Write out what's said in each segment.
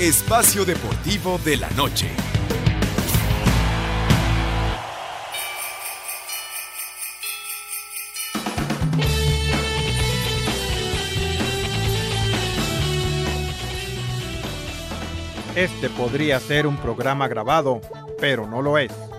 Espacio Deportivo de la Noche. Este podría ser un programa grabado, pero no lo es.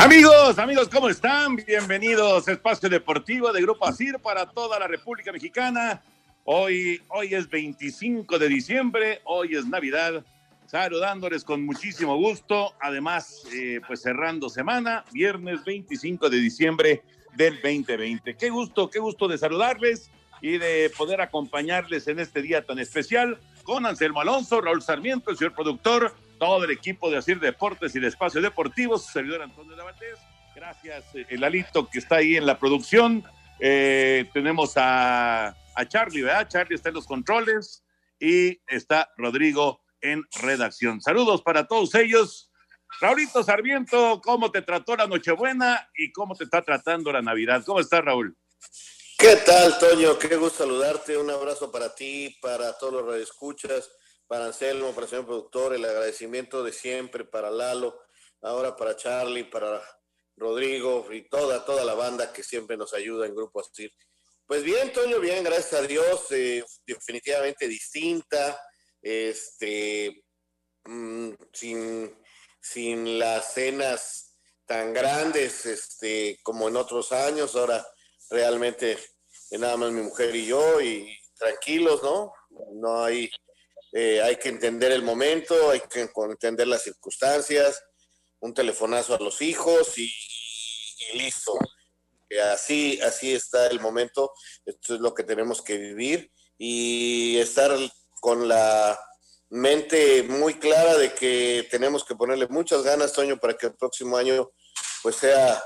Amigos, amigos, ¿cómo están? Bienvenidos a Espacio Deportivo de Grupo ASIR para toda la República Mexicana. Hoy, hoy es 25 de diciembre, hoy es Navidad. Saludándoles con muchísimo gusto. Además, eh, pues cerrando semana, viernes 25 de diciembre del 2020. Qué gusto, qué gusto de saludarles y de poder acompañarles en este día tan especial con Anselmo Alonso, Raúl Sarmiento, el señor productor, todo el equipo de Asir Deportes y de Espacio Deportivo, su servidor Antonio Dabatés. Gracias, eh, el Alito que está ahí en la producción. Eh, tenemos a, a Charlie, ¿verdad? Charlie está en los controles y está Rodrigo en redacción. Saludos para todos ellos. Raulito Sarmiento, ¿cómo te trató la Nochebuena y cómo te está tratando la Navidad? ¿Cómo estás, Raúl? ¿Qué tal, Toño? Qué gusto saludarte. Un abrazo para ti, para todos los radioescuchas para Anselmo, para el señor productor, el agradecimiento de siempre para Lalo, ahora para Charlie, para Rodrigo y toda, toda la banda que siempre nos ayuda en Grupo Asir. Pues bien, Toño, bien, gracias a Dios, eh, definitivamente distinta, este, mm, sin, sin las cenas tan grandes este, como en otros años, ahora realmente nada más mi mujer y yo y tranquilos, ¿no? No hay eh, hay que entender el momento, hay que entender las circunstancias, un telefonazo a los hijos y, listo. así, así está el momento, esto es lo que tenemos que vivir y estar con la mente muy clara de que tenemos que ponerle muchas ganas, Toño, para que el próximo año pues sea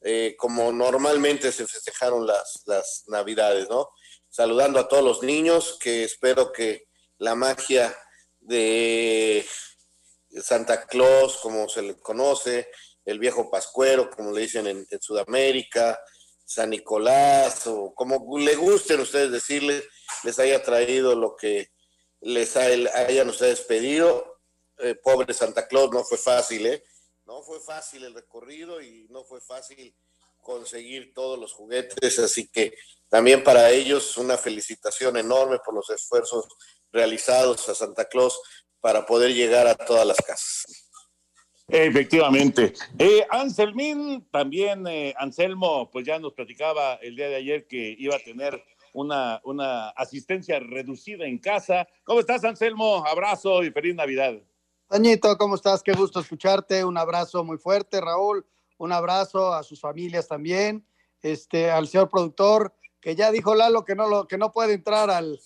eh, como normalmente se festejaron las, las navidades, ¿no? Saludando a todos los niños, que espero que la magia de Santa Claus, como se le conoce, el viejo Pascuero, como le dicen en, Sudamérica, San Nicolás, o como le gusten ustedes decirles, les haya traído lo que les hayan ustedes pedido. Eh, pobre Santa Claus, no fue fácil, ¿eh? No fue fácil el recorrido y no fue fácil conseguir todos los juguetes, así que también para ellos una felicitación enorme por los esfuerzos realizados a Santa Claus para poder llegar a todas las casas. Efectivamente. Eh, Anselmín, también eh, Anselmo, pues ya nos platicaba el día de ayer que iba a tener una, una asistencia reducida en casa. ¿Cómo estás, Anselmo? Abrazo y feliz Navidad. Dañito, ¿cómo estás? Qué gusto escucharte. Un abrazo muy fuerte, Raúl. Un abrazo a sus familias también. Este, al señor productor, que ya dijo Lalo que no, lo, que no puede entrar al,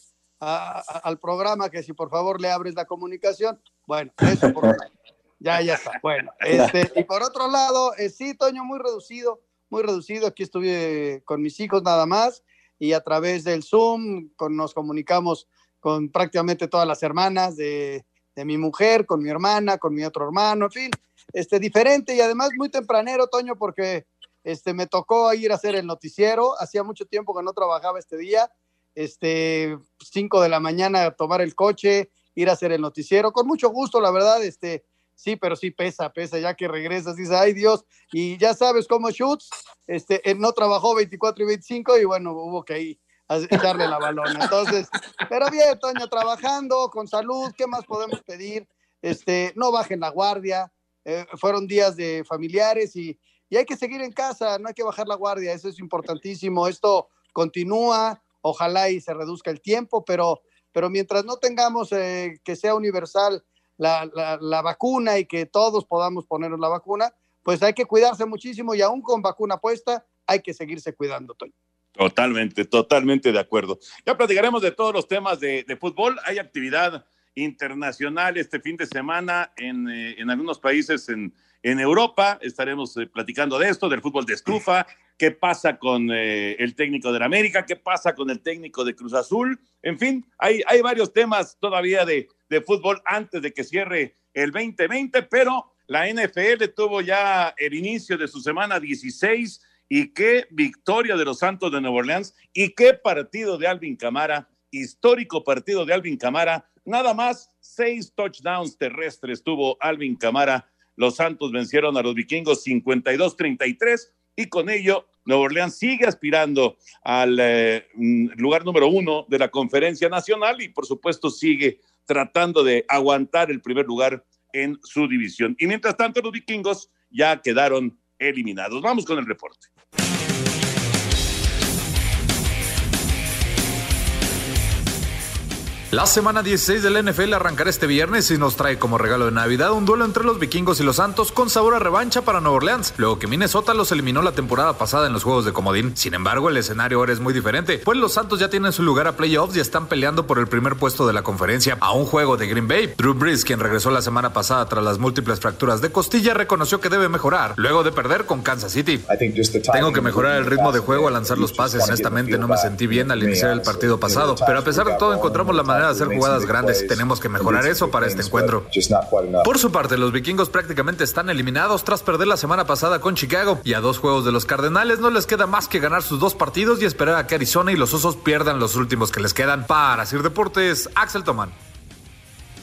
al programa que si por favor le abres la comunicación. Bueno, eso por Ya, ya está. Bueno, este, y por otro lado, eh, sí, Toño, muy reducido, muy reducido. Aquí estuve con mis hijos nada más y a través del Zoom con, nos comunicamos con prácticamente todas las hermanas de, de, mi mujer, con mi hermana, con mi otro hermano, en fin, este, diferente y además muy tempranero, Toño, porque este, me tocó ir a hacer el noticiero. Hacía mucho tiempo que no trabajaba este día este, 5 de la mañana tomar el coche, ir a hacer el noticiero, con mucho gusto, la verdad, este, sí, pero sí pesa, pesa, ya que regresas, dices, ay Dios, y ya sabes cómo Schutz, este, él no trabajó 24 y 25 y bueno, hubo que ir a echarle la balona. Entonces, pero bien, Toño, trabajando, con salud, ¿qué más podemos pedir? Este, no bajen la guardia, eh, fueron días de familiares y, y hay que seguir en casa, no hay que bajar la guardia, eso es importantísimo, esto continúa, ojalá y se reduzca el tiempo, pero, pero mientras no tengamos eh, que sea universal la, la, vacuna y que todos podamos ponernos la vacuna, pues hay que cuidarse muchísimo y aún con vacuna puesta hay que seguirse cuidando, Toño. Totalmente, totalmente de acuerdo. Ya platicaremos de todos los temas de, de fútbol. Hay actividad internacional este fin de semana en, eh, en algunos países en, en Europa. Estaremos eh, platicando de esto, del fútbol de estufa, qué pasa con eh, el técnico de la América, qué pasa con el técnico de Cruz Azul. En fin, hay, hay varios temas todavía de, de fútbol antes de que cierre el 2020, pero la NFL tuvo ya el inicio de su semana 16 y qué victoria de los Santos de Nueva Orleans y qué partido de Alvin Camara, histórico partido de Alvin Camara. Nada más seis touchdowns terrestres tuvo Alvin Camara. Los Santos vencieron a los vikingos 52-33 y con ello Nueva Orleans sigue aspirando al eh, mm, lugar número uno de la conferencia nacional y por supuesto sigue tratando de aguantar el primer lugar en su división. Y mientras tanto los vikingos ya quedaron eliminados. Vamos con el reporte. La semana 16 del NFL arrancará este viernes y nos trae como regalo de Navidad un duelo entre los vikingos y los Santos con sabor a revancha para Nueva Orleans, luego que Minnesota los eliminó la temporada pasada en los Juegos de Comodín. Sin embargo, el escenario ahora es muy diferente, pues los Santos ya tienen su lugar a playoffs y están peleando por el primer puesto de la conferencia a un juego de Green Bay. Drew Brees, quien regresó la semana pasada tras las múltiples fracturas de costilla, reconoció que debe mejorar, luego de perder con Kansas City. Tengo que mejorar el ritmo de juego al lanzar los pases, honestamente no me sentí bien al iniciar el partido pasado, pero a pesar de todo encontramos la manera de hacer jugadas grandes. Tenemos que mejorar eso para este encuentro. Por su parte, los vikingos prácticamente están eliminados tras perder la semana pasada con Chicago y a dos juegos de los Cardenales no les queda más que ganar sus dos partidos y esperar a que Arizona y los Osos pierdan los últimos que les quedan. Para Sir Deportes, Axel Tomán.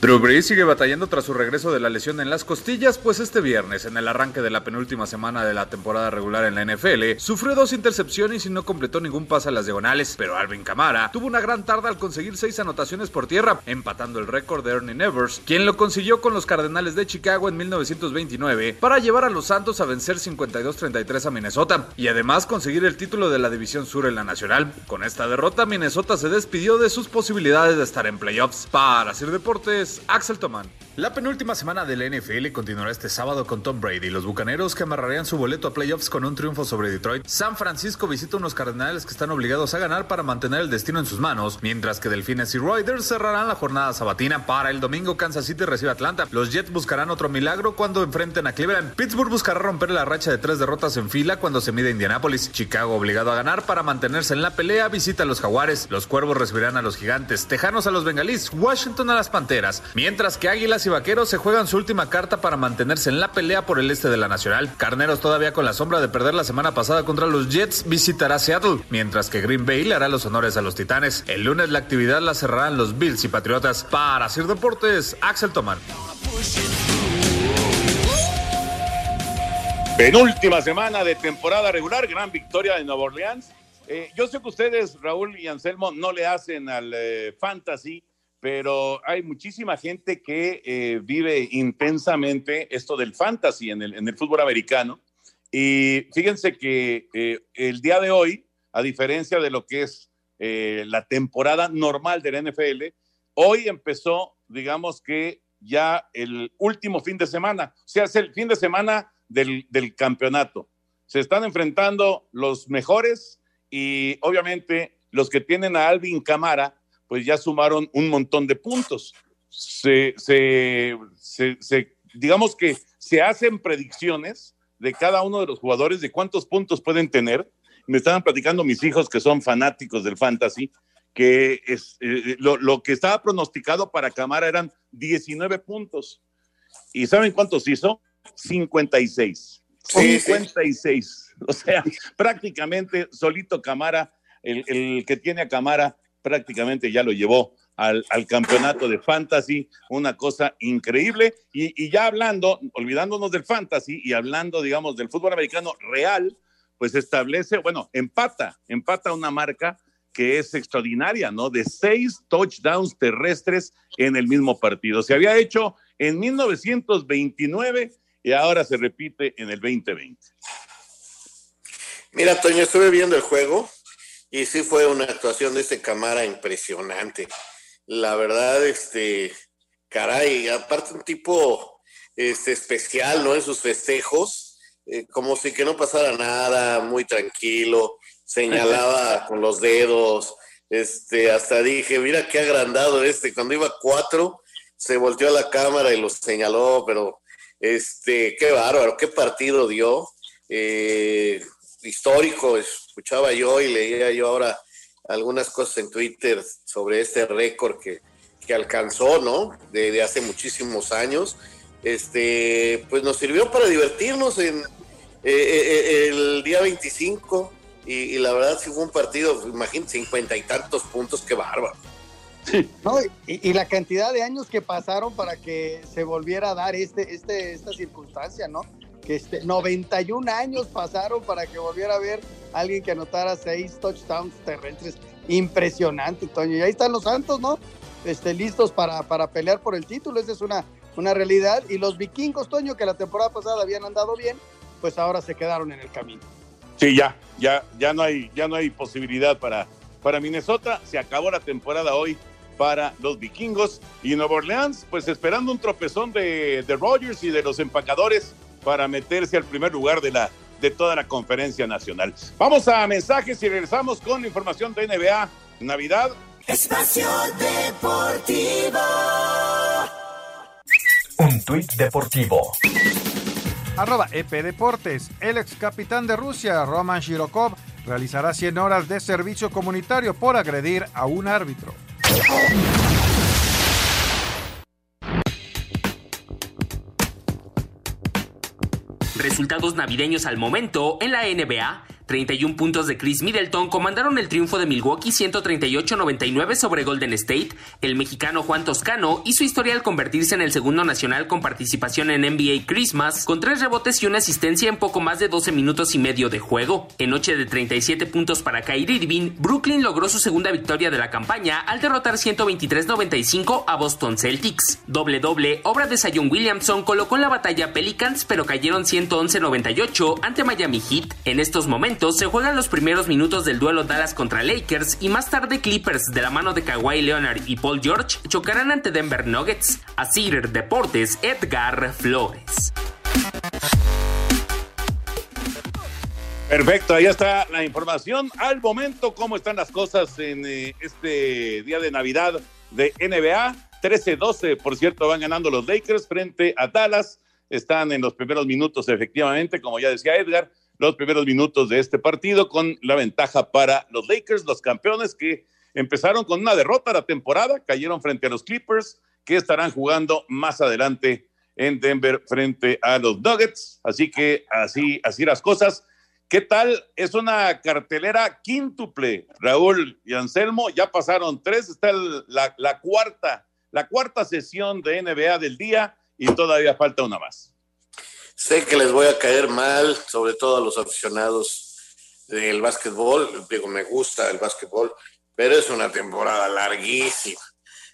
Drew Brees sigue batallando tras su regreso de la lesión en las costillas, pues este viernes, en el arranque de la penúltima semana de la temporada regular en la NFL, sufrió dos intercepciones y no completó ningún pase a las diagonales, pero Alvin Kamara tuvo una gran tarde al conseguir seis anotaciones por tierra, empatando el récord de Ernie Nevers, quien lo consiguió con los Cardenales de Chicago en 1929 para llevar a los Santos a vencer 52-33 a Minnesota y además conseguir el título de la División Sur en la Nacional. Con esta derrota, Minnesota se despidió de sus posibilidades de estar en playoffs. Para hacer deportes, Axel Tomán. La penúltima semana del NFL continuará este sábado con Tom Brady, los bucaneros que amarrarían su boleto a playoffs con un triunfo sobre Detroit. San Francisco visita unos cardenales que están obligados a ganar para mantener el destino en sus manos, mientras que Delfines y Raiders cerrarán la jornada sabatina. Para el domingo, Kansas City recibe a Atlanta. Los Jets buscarán otro milagro cuando enfrenten a Cleveland. Pittsburgh buscará romper la racha de tres derrotas en fila cuando se mide a Indianapolis. Chicago, obligado a ganar para mantenerse en la pelea, visita a los Jaguares. Los Cuervos recibirán a los Gigantes. Tejanos a los Bengalís. Washington a las Panteras. Mientras que Águilas y Vaqueros se juegan su última carta para mantenerse en la pelea por el este de la Nacional. Carneros todavía con la sombra de perder la semana pasada contra los Jets visitará Seattle, mientras que Green Bay le hará los honores a los Titanes. El lunes la actividad la cerrarán los Bills y Patriotas. Para Sir Deportes, Axel Tomán. Penúltima semana de temporada regular, gran victoria de Nueva Orleans. Eh, yo sé que ustedes, Raúl y Anselmo, no le hacen al eh, fantasy, pero hay muchísima gente que eh, vive intensamente esto del fantasy en el, en el fútbol americano. Y fíjense que eh, el día de hoy, a diferencia de lo que es eh, la temporada normal del NFL, hoy empezó, digamos que ya el último fin de semana, o sea, es el fin de semana del, del campeonato. Se están enfrentando los mejores y obviamente los que tienen a Alvin Camara, pues ya sumaron un montón de puntos. Se, se, se, digamos que se hacen predicciones de cada uno de los jugadores de cuántos puntos pueden tener. Me estaban platicando mis hijos que son fanáticos del fantasy, que es, eh, lo, lo, que estaba pronosticado para Camara eran 19 puntos. ¿Y saben cuántos hizo? 56. Sí, 56. Sí. O sea, prácticamente solito Camara, el, el que tiene a Camara, prácticamente ya lo llevó al, campeonato de fantasy, una cosa increíble. Y, y, ya hablando, olvidándonos del fantasy y hablando, digamos, del fútbol americano real, pues establece, bueno, empata, empata una marca que es extraordinaria, ¿no? De seis touchdowns terrestres en el mismo partido. Se había hecho en 1929 y ahora se repite en el 2020. Mira, Toño, estuve viendo el juego y sí fue una actuación de este Camara impresionante. La verdad, este, caray, aparte un tipo este, especial, ¿no? En sus festejos, eh, como si que no pasara nada, muy tranquilo, señalaba con los dedos, este, hasta dije, mira qué agrandado este, cuando iba cuatro, se volteó a la cámara y lo señaló, pero este, qué bárbaro, qué partido dio, eh, histórico, escuchaba yo y leía yo ahora algunas cosas en Twitter sobre este récord que, que alcanzó, ¿no? De, de, hace muchísimos años. Este, pues nos sirvió para divertirnos en, eh, eh, el día 25 y, la verdad sí fue un partido, imagínate, cincuenta y tantos puntos, qué bárbaro. y, la cantidad de años que pasaron para que se volviera a dar este, este, esta circunstancia, ¿no? Que este, 91 años pasaron para que volviera a haber alguien que anotara seis touchdowns terrestres. Impresionante, Toño. Y ahí están los Santos, ¿no? Este, listos para, para pelear por el título. Esa es una, una realidad. Y los vikingos, Toño, que la temporada pasada habían andado bien, pues ahora se quedaron en el camino. Sí, ya, ya, ya no hay, ya no hay posibilidad para, para Minnesota. Se acabó la temporada hoy para los vikingos. Y Nueva Orleans, pues esperando un tropezón de, de Rogers y de los empacadores para meterse al primer lugar de la de toda la conferencia nacional. Vamos a mensajes y regresamos con información de NBA Navidad. Espacio Deportivo. Un tuit deportivo. Arroba EP Deportes. El ex capitán de Rusia, Roman Shirokov, realizará 100 horas de servicio comunitario por agredir a un árbitro. Resultados navideños al momento en la NBA. 31 puntos de Chris Middleton comandaron el triunfo de Milwaukee 138-99 sobre Golden State. El mexicano Juan Toscano hizo historia al convertirse en el segundo nacional con participación en NBA Christmas, con tres rebotes y una asistencia en poco más de 12 minutos y medio de juego. En noche de 37 puntos para Kyrie Irving, Brooklyn logró su segunda victoria de la campaña al derrotar 123-95 a Boston Celtics. Doble doble, obra de Zion Williamson colocó en la batalla Pelicans, pero cayeron 111-98 ante Miami Heat. En estos momentos, se juegan los primeros minutos del duelo Dallas contra Lakers y más tarde Clippers de la mano de Kawhi Leonard y Paul George chocarán ante Denver Nuggets. Asir Deportes, Edgar Flores. Perfecto, ahí está la información. Al momento, cómo están las cosas en eh, este día de Navidad de NBA. 13-12, por cierto, van ganando los Lakers frente a Dallas. Están en los primeros minutos, efectivamente, como ya decía Edgar los primeros minutos de este partido con la ventaja para los Lakers, los campeones que empezaron con una derrota la temporada, cayeron frente a los Clippers, que estarán jugando más adelante en Denver frente a los Nuggets. Así que así, así las cosas. ¿Qué tal? Es una cartelera quíntuple, Raúl y Anselmo. Ya pasaron tres, está la, la cuarta, la cuarta sesión de NBA del día y todavía falta una más. Sé que les voy a caer mal, sobre todo a los aficionados del básquetbol. Digo, me gusta el básquetbol, pero es una temporada larguísima.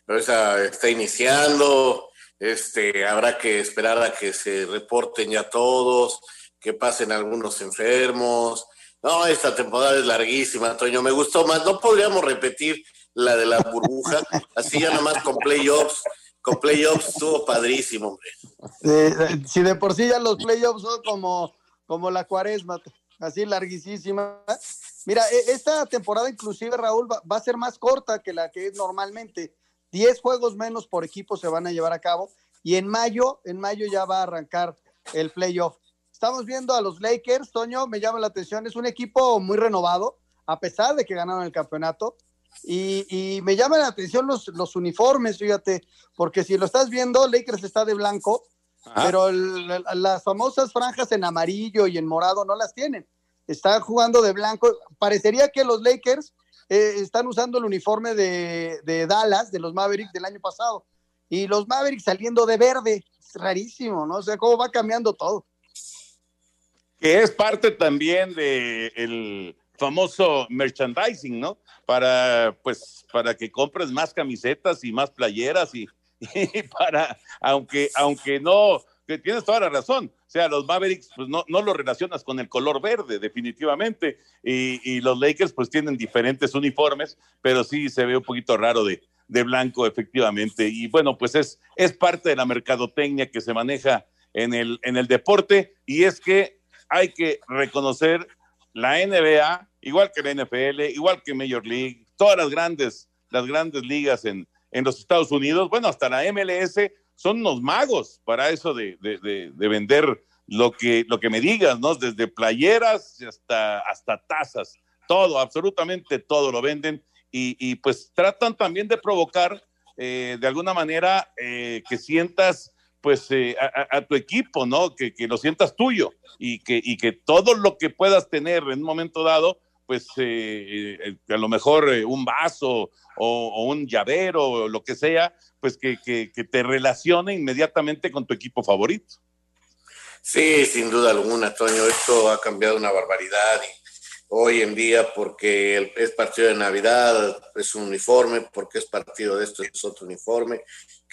está iniciando, este, habrá que esperar a que se reporten ya todos, que pasen algunos enfermos. No, esta temporada es larguísima, Toño. Me gustó más. No podríamos repetir la de la burbuja, así ya nomás con playoffs con playoffs estuvo padrísimo, hombre. si de por sí ya los playoffs son como, como la cuaresma, así larguísima. Mira, e, esta temporada inclusive, Raúl, va, a ser más corta que la que es normalmente. Diez juegos menos por equipo se van a llevar a cabo y en mayo, en mayo ya va a arrancar el playoff. Estamos viendo a los Lakers, Toño, me llama la atención, es un equipo muy renovado, a pesar de que ganaron el campeonato. Y, me llaman la atención los, los, uniformes, fíjate, porque si lo estás viendo, Lakers está de blanco, pero las famosas franjas en amarillo y en morado no las tienen. Están jugando de blanco. Parecería que los Lakers eh, están usando el uniforme de, de, Dallas, de los Mavericks del año pasado, y los Mavericks saliendo de verde. Es rarísimo, ¿no? O sea, cómo va cambiando todo. Que es parte también de el famoso merchandising, ¿no? Para, pues, para que compres más camisetas y más playeras y, para, aunque, aunque no, que tienes toda la razón. O sea, los Mavericks, pues no, no lo relacionas con el color verde, definitivamente. Y, los Lakers, pues tienen diferentes uniformes, pero sí se ve un poquito raro de, de blanco, efectivamente. Y bueno, pues es, es parte de la mercadotecnia que se maneja en el, en el deporte. Y es que hay que reconocer la NBA, igual que la NFL, igual que Major League, todas las grandes, las grandes ligas en, en los Estados Unidos, bueno, hasta la MLS, son unos magos para eso de, de, vender lo que, lo que me digas, ¿no? Desde playeras hasta, hasta tazas, todo, absolutamente todo lo venden y, y pues tratan también de provocar eh, de alguna manera eh, que sientas pues eh, a, tu equipo, ¿no? Que, lo sientas tuyo y que, y que todo lo que puedas tener en un momento dado, pues eh, eh, a lo mejor un vaso o, un llavero o lo que sea, pues que, que, te relacione inmediatamente con tu equipo favorito. Sí, sin duda alguna, Toño, esto ha cambiado una barbaridad hoy en día porque es partido de Navidad, es un uniforme, porque es partido de esto, es otro uniforme,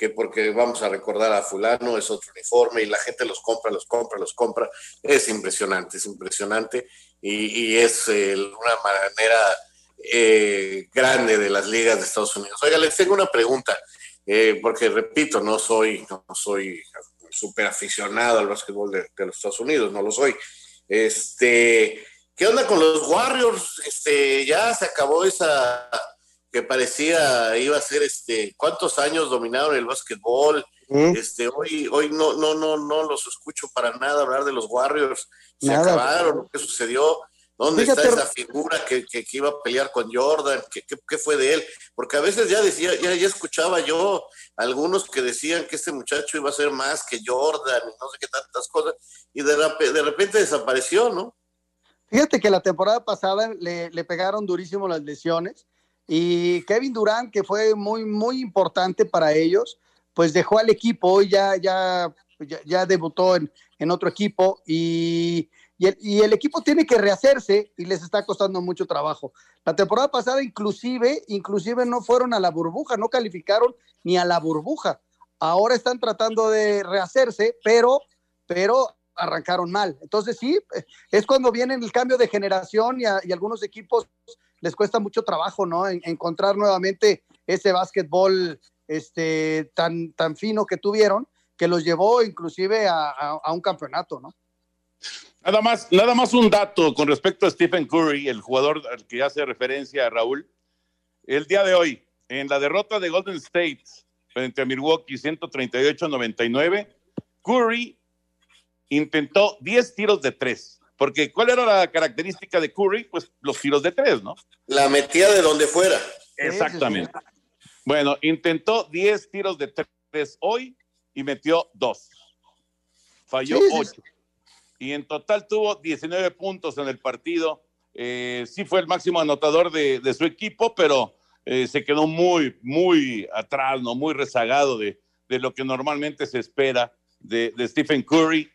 que porque vamos a recordar a fulano, es otro uniforme, y la gente los compra, los compra, los compra. Es impresionante, es impresionante, y, es eh, una manera eh, grande de las ligas de Estados Unidos. Oiga, les tengo una pregunta, eh, porque repito, no soy, no soy súper aficionado al básquetbol de, de los Estados Unidos, no lo soy. Este, ¿Qué onda con los Warriors? Este, ya se acabó esa que parecía iba a ser este, ¿cuántos años dominaron el básquetbol? Este, hoy, hoy no, no, no, no los escucho para nada hablar de los Warriors. Se acabaron, ¿qué sucedió? ¿Dónde está esa figura que, que, iba a pelear con Jordan? ¿Qué, ¿Qué, fue de él? Porque a veces ya decía, ya, ya escuchaba yo algunos que decían que este muchacho iba a ser más que Jordan y no sé qué tantas cosas, y de, de repente desapareció, ¿no? Fíjate que la temporada pasada le, pegaron durísimo las lesiones y Kevin Durant, que fue muy, muy importante para ellos, pues dejó al equipo y ya, ya, ya, debutó en, en, otro equipo y, y, el, y, el, equipo tiene que rehacerse y les está costando mucho trabajo. La temporada pasada inclusive, inclusive no fueron a la burbuja, no calificaron ni a la burbuja. Ahora están tratando de rehacerse, pero, pero arrancaron mal. Entonces sí, es cuando viene el cambio de generación y, a, algunos equipos les cuesta mucho trabajo, ¿no? encontrar nuevamente ese básquetbol este, tan, tan fino que tuvieron, que los llevó inclusive a, un campeonato, ¿no? Nada más, nada más un dato con respecto a Stephen Curry, el jugador al que hace referencia a Raúl. El día de hoy, en la derrota de Golden State frente a Milwaukee 138-99, Curry intentó 10 tiros de tres. Porque ¿cuál era la característica de Curry? Pues los tiros de tres, ¿no? La metía de donde fuera. Exactamente. Bueno, intentó 10 tiros de tres hoy y metió dos. Falló ocho. Y en total tuvo 19 puntos en el partido. Eh, sí fue el máximo anotador de, su equipo, pero eh, se quedó muy, muy atrás, ¿no? Muy rezagado de, lo que normalmente se espera de, de Stephen Curry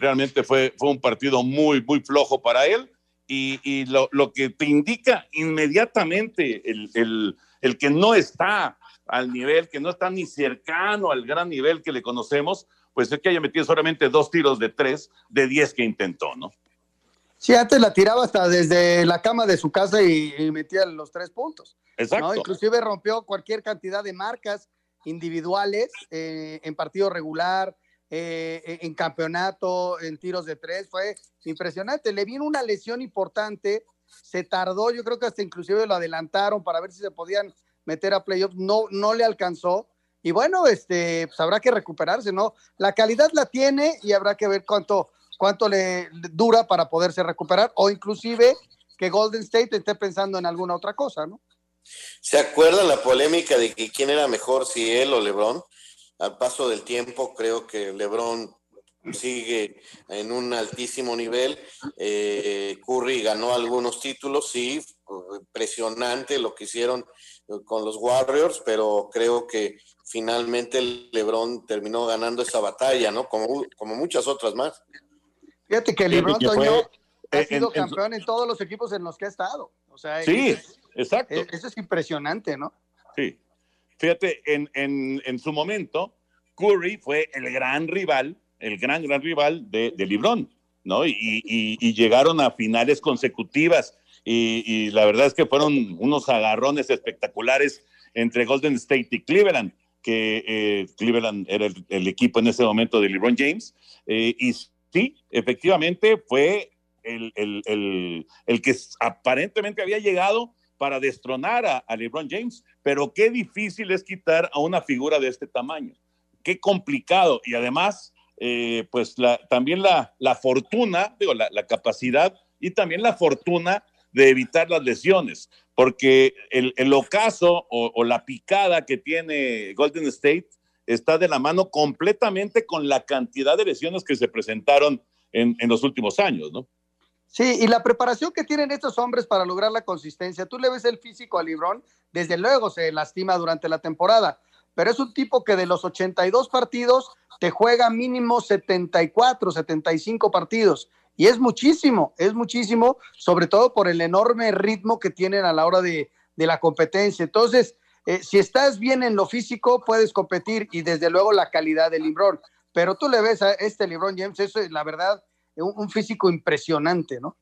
realmente fue, fue un partido muy, muy flojo para él. Y, lo, lo, que te indica inmediatamente el, el, el, que no está al nivel, que no está ni cercano al gran nivel que le conocemos, pues es que haya metido solamente dos tiros de tres de diez que intentó, ¿no? Sí, antes la tiraba hasta desde la cama de su casa y, metía los tres puntos. Exacto. Inclusive rompió cualquier cantidad de marcas individuales eh, en partido regular, eh, en campeonato, en tiros de tres, fue impresionante. Le vino una lesión importante, se tardó, yo creo que hasta inclusive lo adelantaron para ver si se podían meter a playoffs, no, no le alcanzó. Y bueno, este, pues habrá que recuperarse, ¿no? La calidad la tiene y habrá que ver cuánto, cuánto le dura para poderse recuperar, o inclusive que Golden State esté pensando en alguna otra cosa, ¿no? ¿Se acuerda la polémica de que quién era mejor, si él o LeBron? Al paso del tiempo creo que LeBron sigue en un altísimo nivel. Eh, Curry ganó algunos títulos, sí, impresionante lo que hicieron con los Warriors, pero creo que finalmente LeBron terminó ganando esa batalla, ¿no? Como, como muchas otras más. Fíjate que LeBron ha sido campeón en, todos los equipos en los que ha estado. O sea, sí, exacto. Eso es impresionante, ¿no? Sí. Fíjate, en, en, en, su momento, Curry fue el gran rival, el gran, gran rival de, de ¿no? Y, y, llegaron a finales consecutivas. Y, la verdad es que fueron unos agarrones espectaculares entre Golden State y Cleveland, que eh, Cleveland era el, equipo en ese momento de LeBron James. Eh, y sí, efectivamente fue el, el, el, que aparentemente había llegado para destronar a, LeBron James, pero qué difícil es quitar a una figura de este tamaño, qué complicado y además, eh, pues también la, la, fortuna, digo, la, capacidad y también la fortuna de evitar las lesiones, porque el, el ocaso o, la picada que tiene Golden State está de la mano completamente con la cantidad de lesiones que se presentaron en, en los últimos años, ¿no? Sí, y la preparación que tienen estos hombres para lograr la consistencia. Tú le ves el físico a Librón, desde luego se lastima durante la temporada, pero es un tipo que de los 82 partidos te juega mínimo 74, 75 partidos. Y es muchísimo, es muchísimo, sobre todo por el enorme ritmo que tienen a la hora de, de la competencia. Entonces, eh, si estás bien en lo físico, puedes competir y desde luego la calidad del Librón. Pero tú le ves a este Librón James, eso es la verdad, un, físico impresionante, ¿no?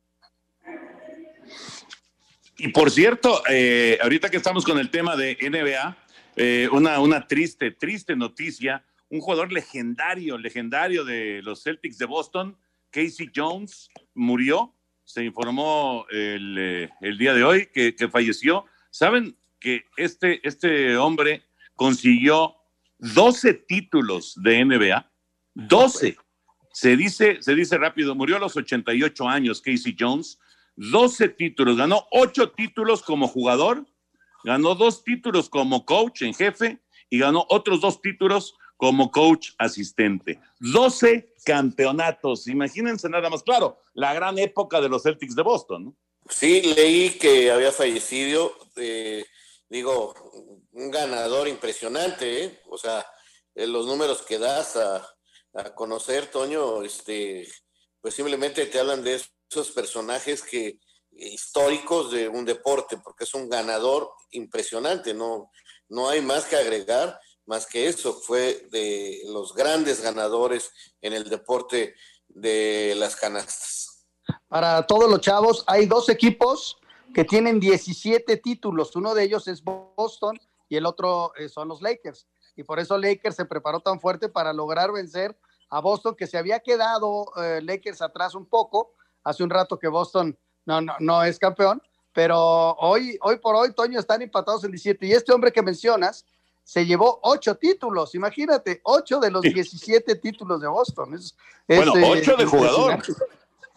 Y por cierto, eh, ahorita que estamos con el tema de NBA, eh, una, una triste, triste noticia. Un jugador legendario, legendario de los Celtics de Boston, Casey Jones, murió. Se informó el, eh, el día de hoy que, que, falleció. ¿Saben que este, este hombre consiguió 12 títulos de NBA? 12. Se dice, se dice rápido, murió a los 88 años Casey Jones 12 títulos, ganó 8 títulos como jugador, ganó 2 títulos como coach en jefe y ganó otros 2 títulos como coach asistente. 12 campeonatos, imagínense nada más, claro, la gran época de los Celtics de Boston. Sí, leí que había fallecido, eh, digo, un ganador impresionante, ¿eh? o sea, eh, los números que das a, a conocer, Toño, este, pues simplemente te hablan de eso esos personajes que históricos de un deporte, porque es un ganador impresionante, no, no hay más que agregar, más que eso, fue de los grandes ganadores en el deporte de las canastas. Para todos los chavos, hay dos equipos que tienen 17 títulos, uno de ellos es Boston y el otro eh, son los Lakers, y por eso Lakers se preparó tan fuerte para lograr vencer a Boston, que se había quedado eh, Lakers atrás un poco, hace un rato que Boston no, no, no es campeón, pero hoy, hoy por hoy, Toño, están empatados en 17. Y este hombre que mencionas se llevó ocho títulos, imagínate, ocho de los 17 títulos de Boston. Es, bueno, es, ocho de jugador,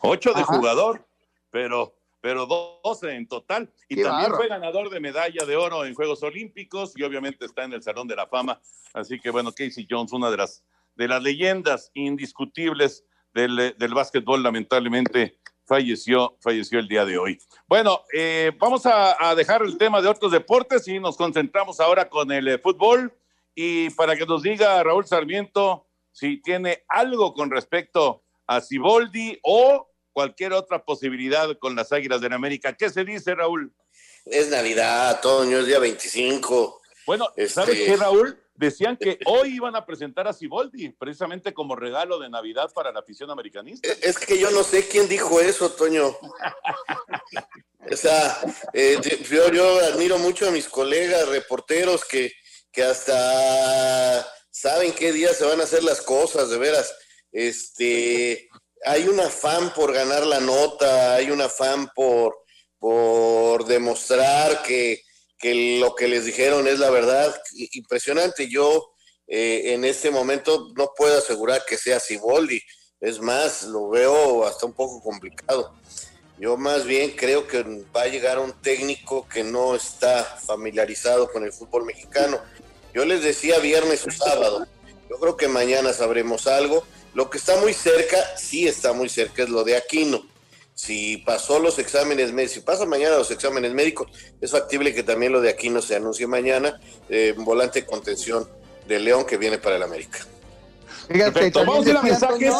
ocho de Ajá. jugador, pero, pero 12 en total. Y Qué también barro. fue ganador de medalla de oro en Juegos Olímpicos y obviamente está en el Salón de la Fama. Así que bueno, Casey Jones, una de las, de las leyendas indiscutibles del, del básquetbol, lamentablemente falleció, falleció el día de hoy. Bueno, eh, vamos a, a, dejar el tema de otros deportes y nos concentramos ahora con el eh, fútbol. Y para que nos diga Raúl Sarmiento si tiene algo con respecto a Ciboldi o cualquier otra posibilidad con las Águilas de América. ¿Qué se dice, Raúl? Es Navidad, Toño, es día 25. Bueno, ¿sabes este... qué, Raúl? Decían que hoy iban a presentar a Siboldi, precisamente como regalo de Navidad para la afición americanista. Es que yo no sé quién dijo eso, Toño. o sea, eh, yo, yo, admiro mucho a mis colegas reporteros que, que hasta saben qué día se van a hacer las cosas, de veras. Este, hay un afán por ganar la nota, hay un afán por, por demostrar que, que lo que les dijeron es la verdad. Impresionante. Yo eh, en este momento no puedo asegurar que sea Siboldi. Es más, lo veo hasta un poco complicado. Yo más bien creo que va a llegar un técnico que no está familiarizado con el fútbol mexicano. Yo les decía viernes o sábado. Yo creo que mañana sabremos algo. Lo que está muy cerca, sí está muy cerca, es lo de Aquino si pasó los exámenes médicos, si pasa mañana los exámenes médicos, es factible que también lo de aquí no se anuncie mañana, eh, volante de contención de León que viene para el América. Perfecto, vamos a mensajes,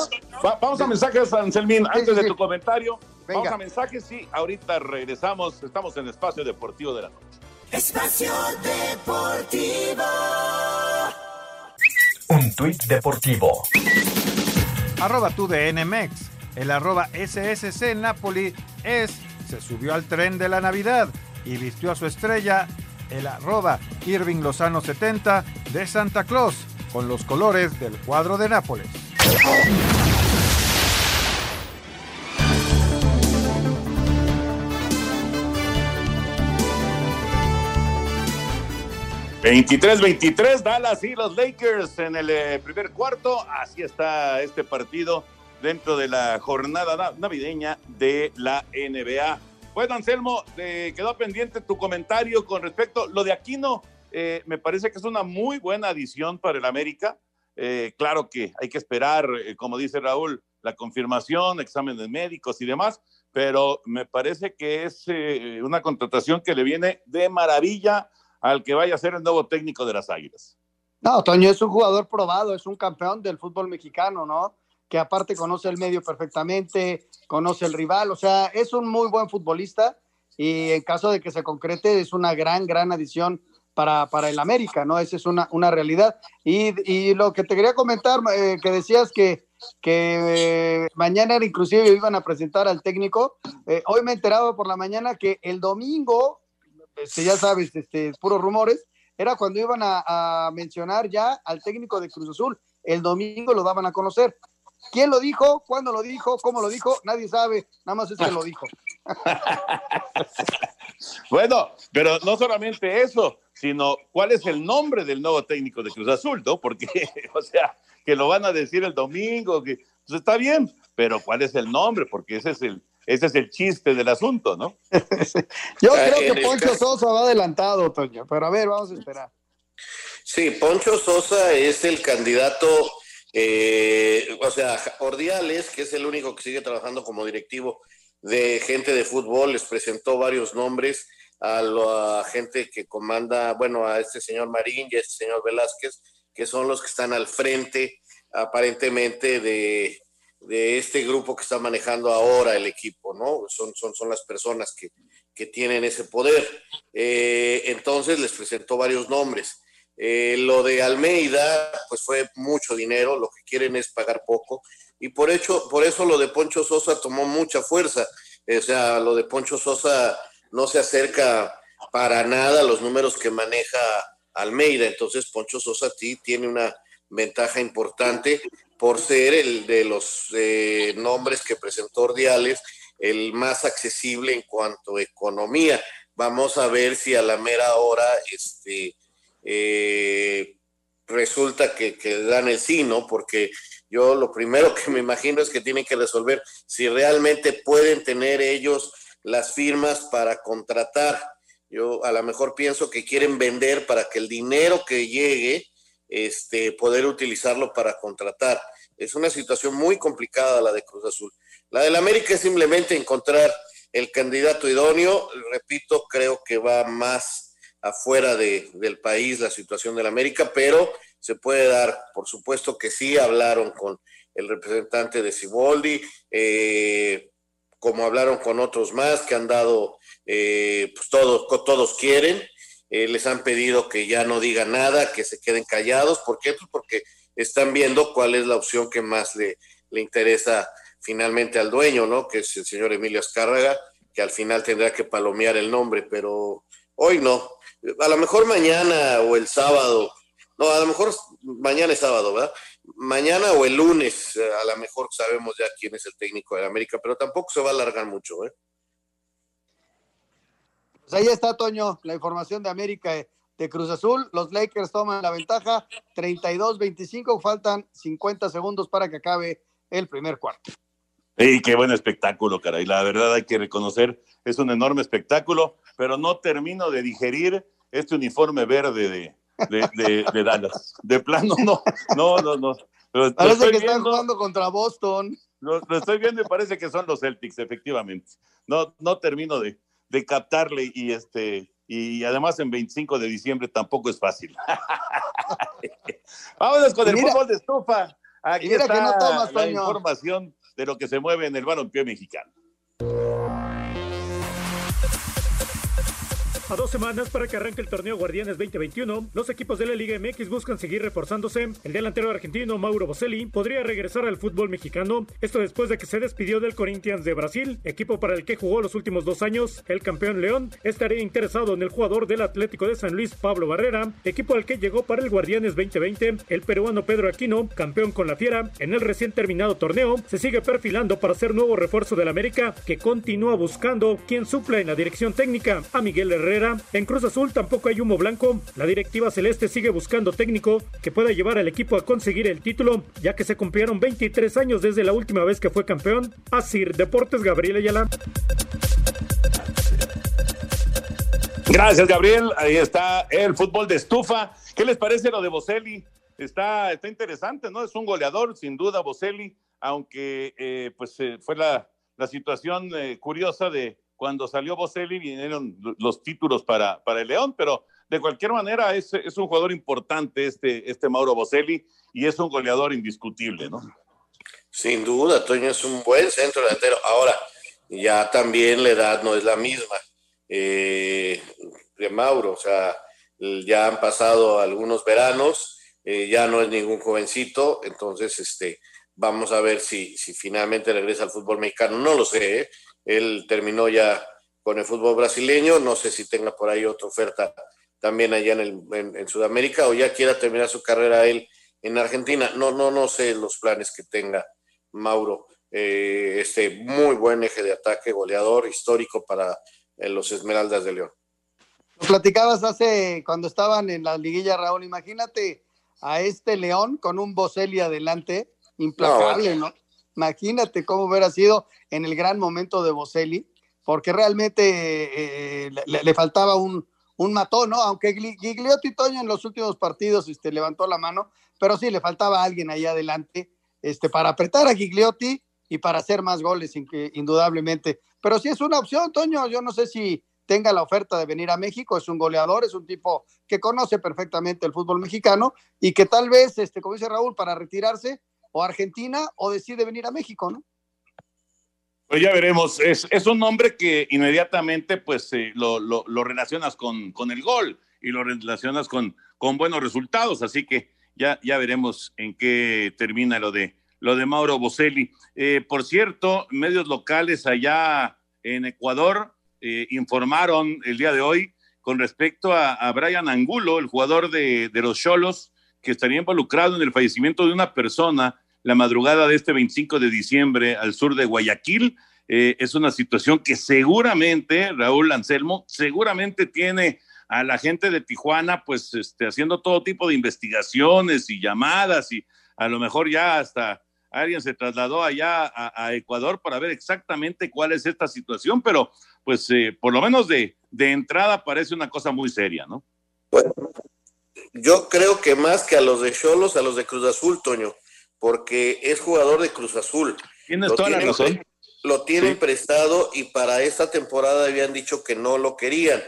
Va, vamos a mensajes, Anselmín, antes sí, sí, de tu comentario, Venga. vamos a mensajes y ahorita regresamos, estamos en Espacio Deportivo de la Noche. Espacio Deportivo. Un tuit deportivo. Arroba tu de NMX el arroba SSC Napoli es, se subió al tren de la Navidad y vistió a su estrella el arroba Irving Lozano 70 de Santa Claus con los colores del cuadro de Nápoles. ...23-23... Dallas y los Lakers en el eh, primer cuarto... ...así está este partido dentro de la jornada navideña de la NBA. Bueno, Anselmo, te quedó pendiente tu comentario con respecto lo de Aquino. eh, me parece que es una muy buena adición para el América. Eh, claro que hay que esperar, eh, como dice Raúl, la confirmación, exámenes médicos y demás, pero me parece que es una contratación que le viene de maravilla al que vaya a ser el nuevo técnico de las Águilas. No, Toño es un jugador probado, es un campeón del fútbol mexicano, ¿no? Que aparte conoce el medio perfectamente, conoce el rival, o sea, es un muy buen futbolista y en caso de que se concrete es una gran, gran adición para, para el América, ¿no? Esa es una, una realidad. Y, y, lo que te quería comentar, eh, que decías que, que eh, mañana inclusive iban a presentar al técnico, eh, hoy me he enterado por la mañana que el domingo, este, ya sabes, este, puros rumores, era cuando iban a, a mencionar ya al técnico de Cruz Azul. El domingo lo daban a conocer. ¿Quién lo dijo? ¿Cuándo lo dijo? ¿Cómo lo dijo? Nadie sabe, nada más es que lo dijo. bueno, pero no solamente eso, sino cuál es el nombre del nuevo técnico de Cruz Azul, ¿no? Porque, o sea, que lo van a decir el domingo, que pues está bien, pero cuál es el nombre, porque ese es el, ese es el chiste del asunto, ¿no? Yo creo que Poncho Sosa va adelantado, Toño, pero a ver, vamos a esperar. Sí, Poncho Sosa es el candidato, eh, o sea, Ordiales, que es el único que sigue trabajando como directivo de gente de fútbol, les presentó varios nombres a la gente que comanda, bueno, a este señor Marín y a este señor Velázquez, que son los que están al frente aparentemente de, de este grupo que está manejando ahora el equipo, ¿no? Son, son, son las personas que, que tienen ese poder. Eh, entonces les presentó varios nombres. Eh, lo de Almeida, pues fue mucho dinero, lo que quieren es pagar poco, y por, hecho, por eso lo de Poncho Sosa tomó mucha fuerza. O sea, lo de Poncho Sosa no se acerca para nada a los números que maneja Almeida. Entonces, Poncho Sosa ti tiene una ventaja importante por ser el de los eh, nombres que presentó Ordiales, el más accesible en cuanto a economía. Vamos a ver si a la mera hora este, eh, resulta que, que, dan el sí, ¿no? Porque yo lo primero que me imagino es que tienen que resolver si realmente pueden tener ellos las firmas para contratar. Yo a lo mejor pienso que quieren vender para que el dinero que llegue, este, poder utilizarlo para contratar. Es una situación muy complicada la de Cruz Azul. La del América es simplemente encontrar el candidato idóneo. Repito, creo que va más afuera de, del país la situación del América, pero se puede dar, por supuesto que sí, hablaron con el representante de Ciboldi, eh, como hablaron con otros más que han dado, eh, pues todos, todos quieren, eh, les han pedido que ya no digan nada, que se queden callados. ¿Por qué? Pues porque están viendo cuál es la opción que más le, le interesa finalmente al dueño, ¿no? Que es el señor Emilio Azcárraga, que al final tendrá que palomear el nombre, pero hoy no. A lo mejor mañana o el sábado, no, a lo mejor mañana es sábado, ¿verdad? Mañana o el lunes, a lo mejor sabemos ya quién es el técnico de América, pero tampoco se va a alargar mucho, ¿eh? Pues ahí está, Toño, la información de América de Cruz Azul. Los Lakers toman la ventaja 32-25, faltan 50 segundos para que acabe el primer cuarto. ¡Y qué buen espectáculo, caray! La verdad hay que reconocer, es un enorme espectáculo, pero no termino de digerir este uniforme verde de, de, de, de Dallas. De plano, no, no, no, no. Lo, parece lo que están jugando contra Boston. Lo, lo, estoy viendo y parece que son los Celtics, efectivamente. No, no termino de, de captarle y este y además en 25 de diciembre tampoco es fácil. Vámonos con el mira, fútbol de estufa. Aquí está no tomas, la información de lo que se mueve en el balompié mexicano. A dos semanas para que arranque el torneo Guardianes 2021, los equipos de la Liga MX buscan seguir reforzándose. El delantero argentino Mauro Boselli podría regresar al fútbol mexicano, esto después de que se despidió del Corinthians de Brasil, equipo para el que jugó los últimos dos años. El campeón León estaría interesado en el jugador del Atlético de San Luis, Pablo Barrera, equipo al que llegó para el Guardianes 2020. El peruano Pedro Aquino, campeón con la Fiera, en el recién terminado torneo, se sigue perfilando para ser nuevo refuerzo del América, que continúa buscando quien supla en la dirección técnica a Miguel Herrera en Cruz Azul tampoco hay humo blanco. La directiva celeste sigue buscando técnico que pueda llevar al equipo a conseguir el título, ya que se cumplieron 23 años desde la última vez que fue campeón. Así, Deportes Gabriel Ayala. Gracias, Gabriel. Ahí está el fútbol de estufa. ¿Qué les parece lo de Boselli? Está, está interesante, ¿no? Es un goleador, sin duda, Boselli, aunque eh, pues eh, fue la, la situación eh, curiosa de cuando salió Boselli vinieron los títulos para, para el León, pero de cualquier manera es, es un jugador importante este, este Mauro Boselli y es un goleador indiscutible, ¿no? Sin duda, Toño es un buen centro delantero. Ahora, ya también la edad no es la misma eh, de Mauro, o sea, ya han pasado algunos veranos, eh, ya no es ningún jovencito, entonces este, vamos a ver si, si finalmente regresa al fútbol mexicano, no lo sé, ¿eh? Él terminó ya con el fútbol brasileño, no sé si tenga por ahí otra oferta también allá en, el, en, Sudamérica o ya quiera terminar su carrera él en Argentina, no, no, no sé los planes que tenga Mauro, eh, este muy buen eje de ataque, goleador histórico para en los Esmeraldas de León. Lo platicabas hace cuando estaban en la liguilla, Raúl. Imagínate a este León con un Boselli adelante, implacable, ¿no? Imagínate cómo hubiera sido en el gran momento de Boselli, porque realmente eh, le, faltaba un, un matón, ¿no? Aunque Gigliotti Toño en los últimos partidos este, levantó la mano, pero sí le faltaba alguien ahí adelante este, para apretar a Gigliotti y para hacer más goles, indudablemente. Pero sí es una opción, Toño. Yo no sé si tenga la oferta de venir a México. Es un goleador, es un tipo que conoce perfectamente el fútbol mexicano y que tal vez, este, como dice Raúl, para retirarse o Argentina o decide venir a México, ¿no? Pues ya veremos. Es, es un nombre que inmediatamente pues eh, lo, lo, lo, relacionas con, con el gol y lo relacionas con, con buenos resultados. Así que ya, ya veremos en qué termina lo de lo de Mauro Boselli. Eh, por cierto, medios locales allá en Ecuador eh, informaron el día de hoy con respecto a, Brian Angulo, el jugador de, los Cholos, que estaría involucrado en el fallecimiento de una persona la madrugada de este 25 de diciembre al sur de Guayaquil. Eh, es una situación que seguramente, Raúl Anselmo, seguramente tiene a la gente de Tijuana, pues este, haciendo todo tipo de investigaciones y llamadas y a lo mejor ya hasta alguien se trasladó allá a, Ecuador para ver exactamente cuál es esta situación, pero pues eh, por lo menos de, de entrada parece una cosa muy seria, ¿no? Bueno, yo creo que más que a los de Cholos, a los de Cruz Azul, Toño, porque es jugador de Cruz Azul. Tienes toda la razón. Lo tienen prestado y para esta temporada habían dicho que no lo querían.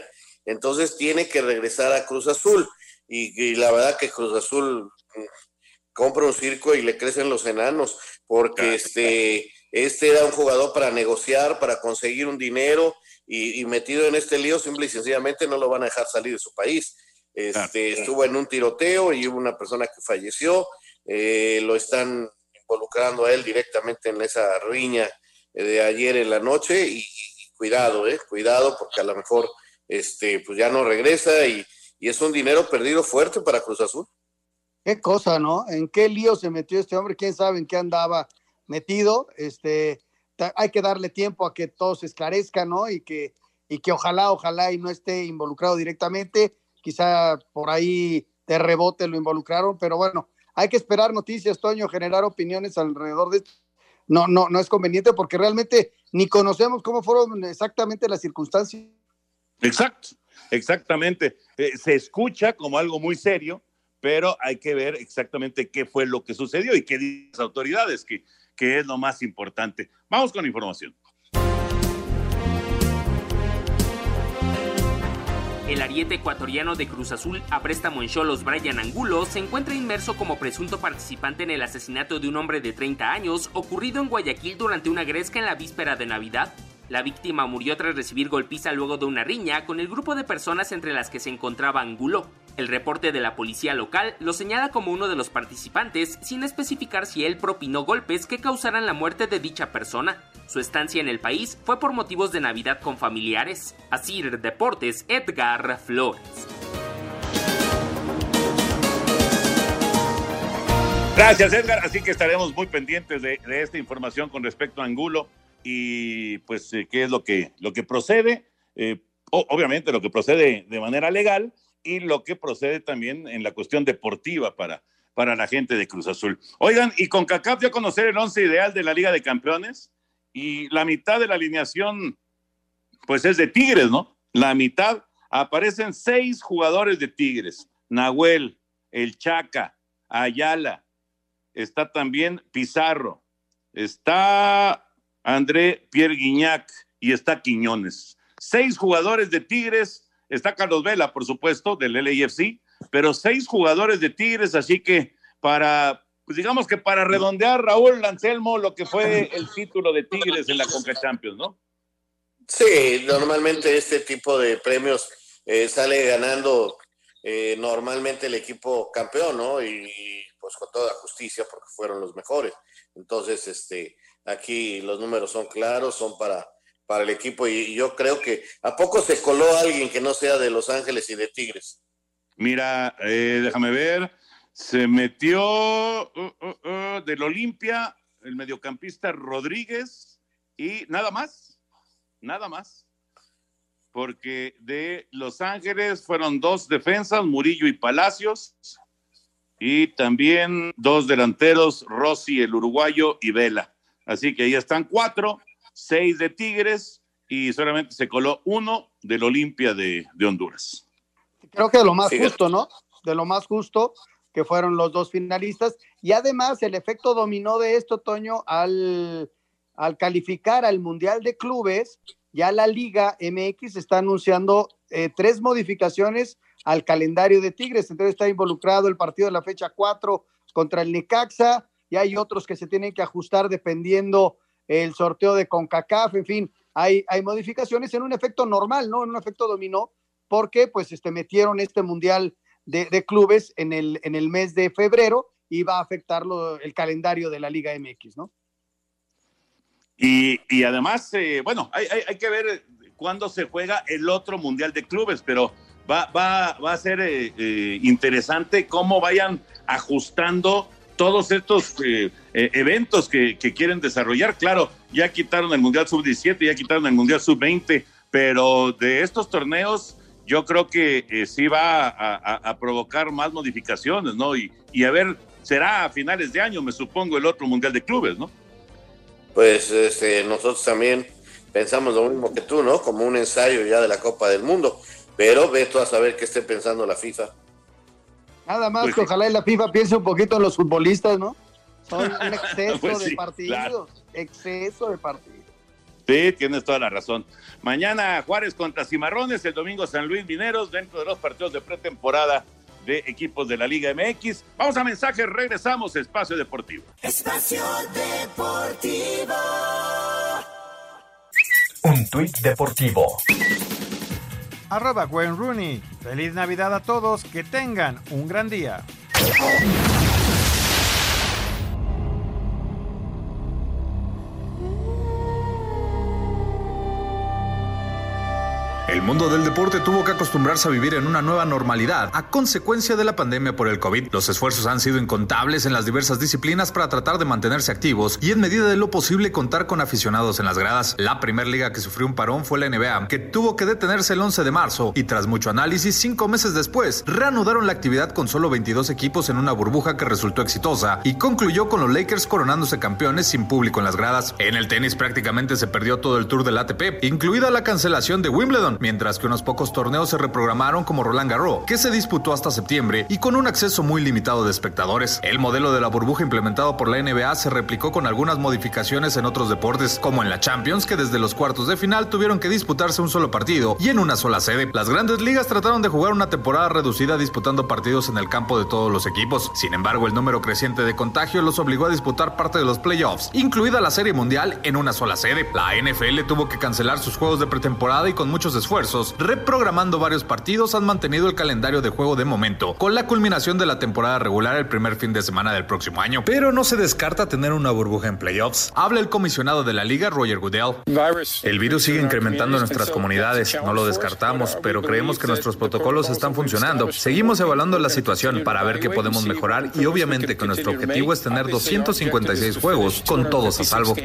Entonces tiene que regresar a Cruz Azul. Y, y la verdad que Cruz Azul compra un circo y le crecen los enanos, porque este, este era un jugador para negociar, para conseguir un dinero y, metido en este lío, simple y sencillamente no lo van a dejar salir de su país. Este, estuvo en un tiroteo y hubo una persona que falleció, eh, lo están involucrando a él directamente en esa riña de ayer en la noche y, cuidado, eh, cuidado porque a lo mejor este, pues ya no regresa y, y es un dinero perdido fuerte para Cruz Azul. Qué cosa, ¿no? ¿En qué lío se metió este hombre? ¿Quién sabe en qué andaba metido? Este, hay que darle tiempo a que todo se esclarezca, ¿no? Y que, y que ojalá, ojalá y no esté involucrado directamente. Quizá por ahí de rebote lo involucraron, pero bueno, hay que esperar noticias, Toño, generar opiniones alrededor de esto. No, no, no es conveniente porque realmente ni conocemos cómo fueron exactamente las circunstancias. Exacto, exactamente. Eh, se escucha como algo muy serio, pero hay que ver exactamente qué fue lo que sucedió y qué dicen las autoridades, que, que es lo más importante. Vamos con información. El ariete ecuatoriano de Cruz Azul a préstamo en Cholos Brian Angulo se encuentra inmerso como presunto participante en el asesinato de un hombre de 30 años ocurrido en Guayaquil durante una gresca en la víspera de Navidad. La víctima murió tras recibir golpiza luego de una riña con el grupo de personas entre las que se encontraba Angulo. El reporte de la policía local lo señala como uno de los participantes sin especificar si él propinó golpes que causaran la muerte de dicha persona. Su estancia en el país fue por motivos de Navidad con familiares. Asir Deportes, Edgar Flores. Gracias, Edgar. Así que estaremos muy pendientes de, esta información con respecto a Angulo y pues eh, qué es lo que, lo que procede. Eh, obviamente lo que procede de manera legal y lo que procede también en la cuestión deportiva para, para la gente de Cruz Azul. Oigan, y con CACAF ya conocer el once ideal de la Liga de Campeones y la mitad de la alineación, pues es de Tigres, ¿no? La mitad aparecen seis jugadores de Tigres. Nahuel, El Chaca, Ayala, está también Pizarro, está André Pierre Guignac y está Quiñones. Seis jugadores de Tigres, está Carlos Vela, por supuesto, del LAFC, pero seis jugadores de Tigres, así que para, pues digamos que para redondear, Raúl Anselmo, lo que fue el título de Tigres en la Conca Champions, ¿no? Sí, normalmente este tipo de premios eh, sale ganando eh, normalmente el equipo campeón, ¿no? Y, y, pues con toda justicia porque fueron los mejores. Entonces, este, aquí los números son claros, son para, para el equipo y yo creo que a poco se coló alguien que no sea de Los Ángeles y de Tigres. Mira, eh, déjame ver, se metió uh, uh, uh, del Olimpia el mediocampista Rodríguez y nada más, nada más. Porque de Los Ángeles fueron dos defensas, Murillo y Palacios, y también dos delanteros, Rossi, el uruguayo, y Vela. Así que ahí están cuatro, seis de Tigres y solamente se coló uno del Olimpia de, de Honduras. Creo que de lo más sí. justo, ¿no? De lo más justo que fueron los dos finalistas. Y además el efecto dominó de esto, Toño, al, al calificar al Mundial de Clubes, ya la Liga MX está anunciando eh, tres modificaciones al calendario de Tigres. Entonces está involucrado el partido de la fecha 4 contra el Necaxa y hay otros que se tienen que ajustar dependiendo el sorteo de CONCACAF, en fin, hay, hay modificaciones en un efecto normal, ¿no? En un efecto dominó, porque pues este, metieron este mundial de, de clubes en el, en el mes de febrero y va a afectar lo, el calendario de la Liga MX, ¿no? Y, y además, eh, bueno, hay, hay, hay, que ver cuándo se juega el otro mundial de clubes, pero va, va, va a ser eh, eh, interesante cómo vayan ajustando todos estos eh, eh, eventos que, que, quieren desarrollar. Claro, ya quitaron el Mundial Sub-17, ya quitaron el Mundial Sub-20, pero de estos torneos yo creo que eh, sí va a, a, provocar más modificaciones, ¿no? Y, y, a ver, será a finales de año, me supongo, el otro Mundial de Clubes, ¿no? Pues este, nosotros también pensamos lo mismo que tú, ¿no? Como un ensayo ya de la Copa del Mundo, pero ve tú a saber qué esté pensando la FIFA. Nada más pues, que ojalá la FIFA piense un poquito en los futbolistas, ¿no? Son un exceso pues sí, de partidos, claro. exceso de partidos. Sí, tienes toda la razón. Mañana Juárez contra Cimarrones, el domingo San Luis Mineros, dentro de los partidos de pretemporada de equipos de la Liga MX. Vamos a mensajes, regresamos Espacio Deportivo. Espacio Deportivo. Un tuit deportivo arroba Gwen Rooney. Feliz Navidad a todos, que tengan un gran día. Mundo del deporte tuvo que acostumbrarse a vivir en una nueva normalidad a consecuencia de la pandemia por el COVID. Los esfuerzos han sido incontables en las diversas disciplinas para tratar de mantenerse activos y en medida de lo posible contar con aficionados en las gradas. La primer liga que sufrió un parón fue la NBA, que tuvo que detenerse el 11 de marzo y tras mucho análisis, cinco meses después, reanudaron la actividad con solo 22 equipos en una burbuja que resultó exitosa y concluyó con los Lakers coronándose campeones sin público en las gradas. En el tenis prácticamente se perdió todo el tour del ATP, incluida la cancelación de Wimbledon, que unos pocos torneos se reprogramaron como Roland Garros, que se disputó hasta septiembre y con un acceso muy limitado de espectadores. El modelo de la burbuja implementado por la NBA se replicó con algunas modificaciones en otros deportes, como en la Champions, que desde los cuartos de final tuvieron que disputarse un solo partido y en una sola sede. Las grandes ligas trataron de jugar una temporada reducida disputando partidos en el campo de todos los equipos. Sin embargo, el número creciente de contagios los obligó a disputar parte de los playoffs, incluida la Serie Mundial, en una sola sede. La NFL tuvo que cancelar sus juegos de pretemporada y con muchos esfuerzos, reprogramando varios partidos, han mantenido el calendario de juego de momento, con la culminación de la temporada regular el primer fin de semana del próximo año. Pero no se descarta tener una burbuja en playoffs. Habla el comisionado de la liga, Roger Goodell. El virus sigue incrementando en nuestras comunidades, no lo descartamos, pero creemos que nuestros protocolos están funcionando. Seguimos evaluando la situación para ver qué podemos mejorar y obviamente que nuestro objetivo es tener 256 juegos con todos a salvo.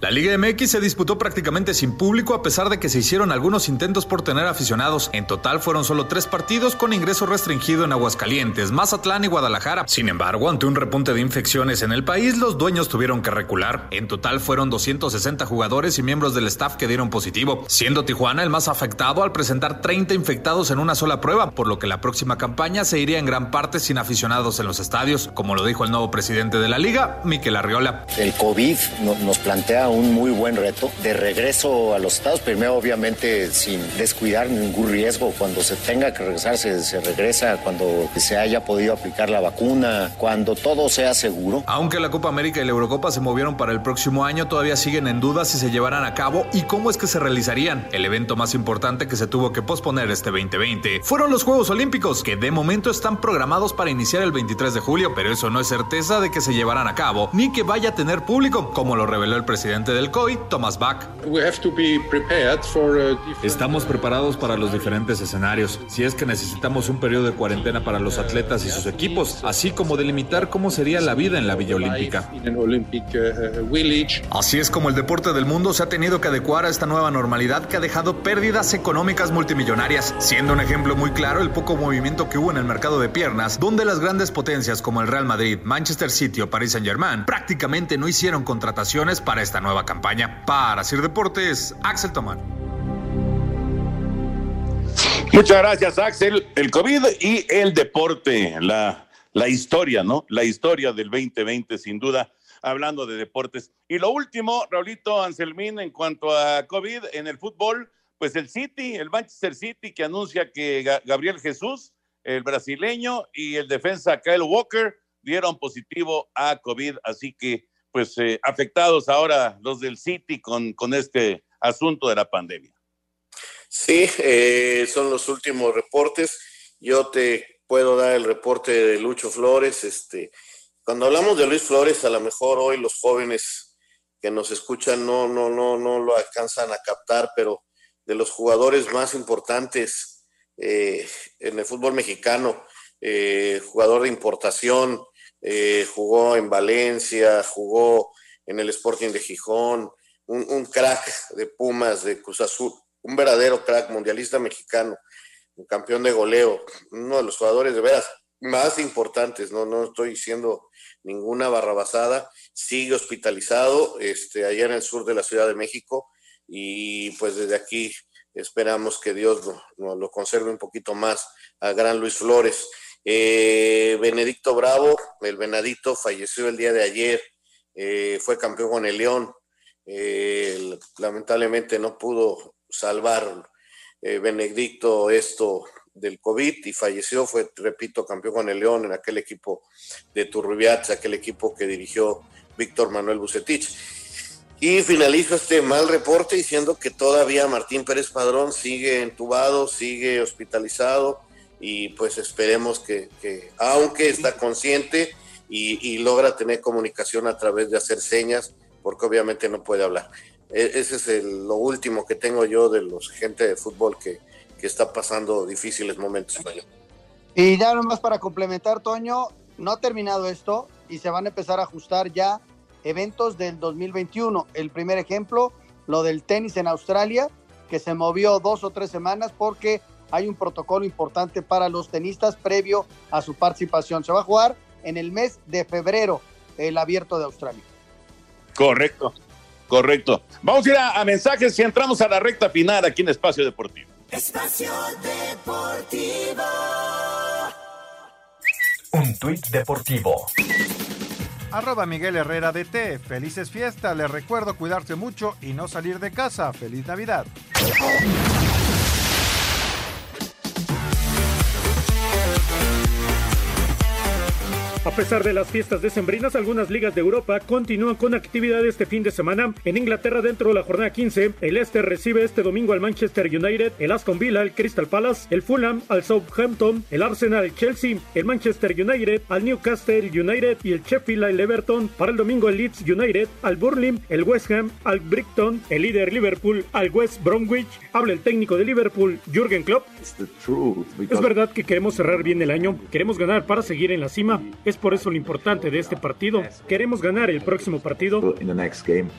La Liga MX se disputó prácticamente sin público a pesar de que se hicieron algunos intentos por tener aficionados. En total fueron solo tres partidos con ingreso restringido en Aguascalientes, Mazatlán y Guadalajara. Sin embargo, ante un repunte de infecciones en el país, los dueños tuvieron que recular. En total fueron 260 jugadores y miembros del staff que dieron positivo, siendo Tijuana el más afectado al presentar 30 infectados en una sola prueba, por lo que la próxima campaña se iría en gran parte sin aficionados en los estadios, como lo dijo el nuevo presidente de la liga, Miquel Arriola. El COVID nos plantea un muy buen reto de regreso a los estados, primero obviamente sin descuidar ningún riesgo, cuando se tenga que regresar se, se regresa, cuando se haya podido aplicar la vacuna, cuando todo sea seguro. Aunque la Copa América y la Eurocopa se movieron para el próximo año, todavía siguen en duda si se llevarán a cabo y cómo es que se realizarían. El evento más importante que se tuvo que posponer este 2020 fueron los Juegos Olímpicos, que de momento están programados para iniciar el 23 de julio, pero eso no es certeza de que se llevarán a cabo ni que vaya a tener público, como lo reveló el presidente del COI, Thomas Bach. Estamos preparados para los diferentes escenarios. Si es que necesitamos un periodo de cuarentena para los atletas y sus equipos, así como delimitar cómo sería la vida en la Villa Olímpica. Así es como el deporte del mundo se ha tenido que adecuar a esta nueva normalidad que ha dejado pérdidas económicas multimillonarias, siendo un ejemplo muy claro el poco movimiento que hubo en el mercado de piernas, donde las grandes potencias como el Real Madrid, Manchester City o Paris Saint-Germain prácticamente no hicieron contrataciones para esta nueva campaña. Para Sir Deportes, Axel Tomán. Muchas gracias, Axel. El COVID y el deporte, la, la historia, ¿no? La historia del 2020, sin duda, hablando de deportes. Y lo último, Raulito Anselmín, en cuanto a COVID en el fútbol, pues el City, el Manchester City, que anuncia que Gabriel Jesús, el brasileño, y el defensa Kyle Walker dieron positivo a COVID. Así que, pues, eh, afectados ahora los del City con, con este asunto de la pandemia. Sí, eh, son los últimos reportes. Yo te puedo dar el reporte de Lucho Flores. Este, cuando hablamos de Luis Flores, a lo mejor hoy los jóvenes que nos escuchan no, no, no, no lo alcanzan a captar, pero de los jugadores más importantes eh, en el fútbol mexicano, eh, jugador de importación, eh, jugó en Valencia, jugó en el Sporting de Gijón, un, un crack de Pumas, de Cruz Azul, un verdadero crack mundialista mexicano, un campeón de goleo, uno de los jugadores de veras más importantes, no, no estoy diciendo ninguna barrabasada, sigue hospitalizado este, allá en el sur de la Ciudad de México y pues desde aquí esperamos que Dios lo, lo conserve un poquito más a gran Luis Flores. Eh, Benedicto Bravo, el Venadito, falleció el día de ayer, eh, fue campeón con el León, eh, lamentablemente no pudo salvar eh, Benedicto esto del COVID y falleció, fue, repito, campeón con el León en aquel equipo de Turrubiats, aquel equipo que dirigió Víctor Manuel Bucetich. Y finalizo este mal reporte diciendo que todavía Martín Pérez Padrón sigue entubado, sigue hospitalizado y pues esperemos que, que aunque está consciente y, y, logra tener comunicación a través de hacer señas, porque obviamente no puede hablar. E, ese es el, lo último que tengo yo de los gente de fútbol que, que está pasando difíciles momentos. Y ya nomás para complementar, Toño, no ha terminado esto y se van a empezar a ajustar ya eventos del 2021. El primer ejemplo, lo del tenis en Australia, que se movió dos o tres semanas porque hay un protocolo importante para los tenistas previo a su participación. Se va a jugar en el mes de febrero el abierto de Australia. Correcto, correcto. Vamos a ir a, a mensajes y entramos a la recta final aquí en Espacio Deportivo. Espacio Deportivo. Un tuit deportivo. Arroba Miguel Herrera DT. Felices fiestas. Les recuerdo cuidarse mucho y no salir de casa. Feliz Navidad. A pesar de las fiestas decembrinas, algunas ligas de Europa continúan con actividad este fin de semana. En Inglaterra, dentro de la jornada 15, el Leicester recibe este domingo al Manchester United, el Aston Villa al Crystal Palace, el Fulham al Southampton, el Arsenal al Chelsea, el Manchester United al Newcastle United y el Sheffield Everton. Para el domingo, el Leeds United al Burnley, el West Ham al Brighton, el líder Liverpool al West Bromwich. Habla el técnico de Liverpool, Jürgen Klopp. Es verdad que queremos cerrar bien el año, queremos ganar para seguir en la cima. Es por eso lo importante de este partido. Queremos ganar el próximo partido.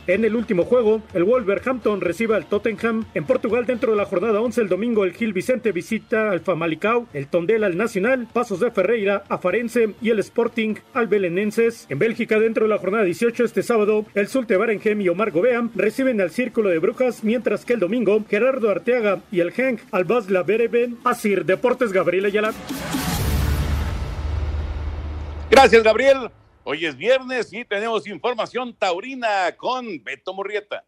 En el último juego, el Wolverhampton recibe al Tottenham. En Portugal, dentro de la jornada 11, el domingo, el Gil Vicente visita al Famalicao, el Tondela al Nacional, Pasos de Ferreira a Farense y el Sporting al Belenenses. En Bélgica, dentro de la jornada 18, este sábado, el Sulte Barenjem y Omar Gobea reciben al Círculo de Brujas, mientras que el domingo, Gerardo Arteaga y el Genk al Basla Bereben. Asir Deportes Gabriel Ayala. Gracias, Gabriel. Hoy es viernes y tenemos información taurina con Beto Murrieta.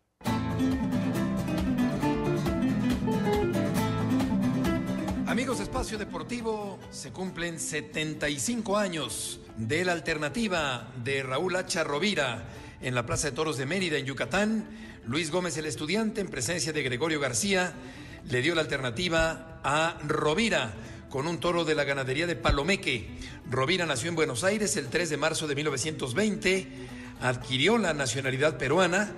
Amigos de Espacio Deportivo, se cumplen 75 años de la alternativa de Raúl Hacha Rovira en la Plaza de Toros de Mérida, en Yucatán. Luis Gómez, el estudiante, en presencia de Gregorio García, le dio la alternativa a Rovira con un toro de la ganadería de Palomeque. Rovira nació en Buenos Aires el 3 de marzo de 1920, adquirió la nacionalidad peruana,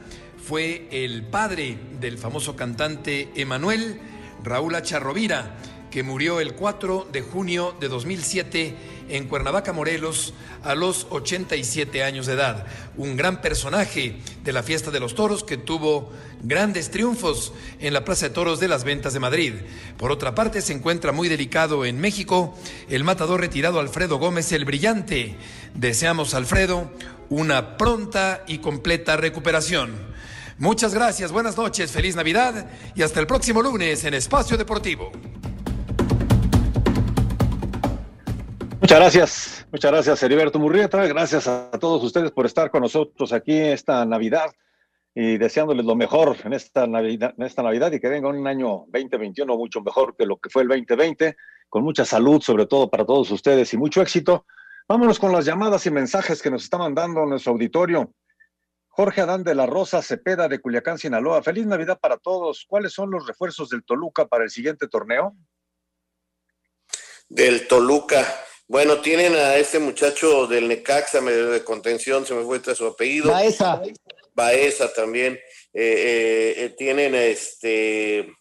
fue el padre del famoso cantante Emanuel Raúl Hacha Rovira que murió el 4 de junio de 2007 en Cuernavaca, Morelos, a los 87 años de edad. Un gran personaje de la fiesta de los toros que tuvo grandes triunfos en la Plaza de Toros de las Ventas de Madrid. Por otra parte, se encuentra muy delicado en México el matador retirado Alfredo Gómez el Brillante. Deseamos, Alfredo, una pronta y completa recuperación. Muchas gracias, buenas noches, feliz Navidad y hasta el próximo lunes en Espacio Deportivo. Muchas gracias, muchas gracias Heriberto Murrieta, gracias a todos ustedes por estar con nosotros aquí esta Navidad y deseándoles lo mejor en esta Navidad, en esta Navidad y que venga un año 2021 mucho mejor que lo que fue el 2020, con mucha salud sobre todo para todos ustedes y mucho éxito. Vámonos con las llamadas y mensajes que nos está mandando nuestro auditorio. Jorge Adán de la Rosa Cepeda de Culiacán, Sinaloa. Feliz Navidad para todos. ¿Cuáles son los refuerzos del Toluca para el siguiente torneo? Del Toluca. Bueno, tienen a este muchacho del Necaxa, medio de contención, se me fue su apellido. Baeza. Baeza también. Eh, eh, tienen este.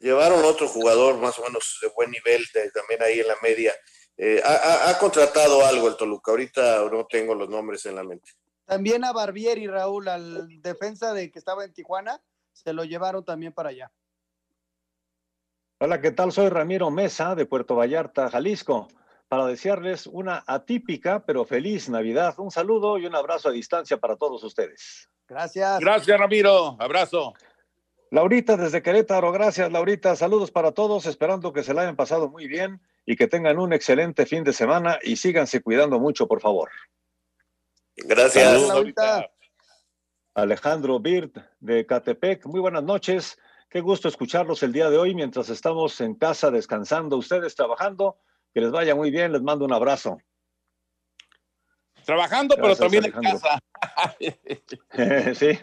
Llevaron otro jugador más o menos de buen nivel, también ahí en la media. Eh, ha, ha, contratado algo el Toluca, ahorita no tengo los nombres en la mente. También a Barbieri, Raúl, al defensa de que estaba en Tijuana, se lo llevaron también para allá. Hola, ¿qué tal? Soy Ramiro Mesa de Puerto Vallarta, Jalisco para desearles una atípica pero feliz Navidad. Un saludo y un abrazo a distancia para todos ustedes. Gracias. Gracias, Ramiro. Abrazo. Laurita desde Querétaro, gracias Laurita. Saludos para todos, esperando que se la hayan pasado muy bien y que tengan un excelente fin de semana y síganse cuidando mucho, por favor. Gracias, Saludos, Laurita. Alejandro Birt de Catepec, muy buenas noches. Qué gusto escucharlos el día de hoy mientras estamos en casa descansando, ustedes trabajando que les vaya muy bien, les mando un abrazo. Trabajando, Gracias, pero también Alejandro. en casa. sí.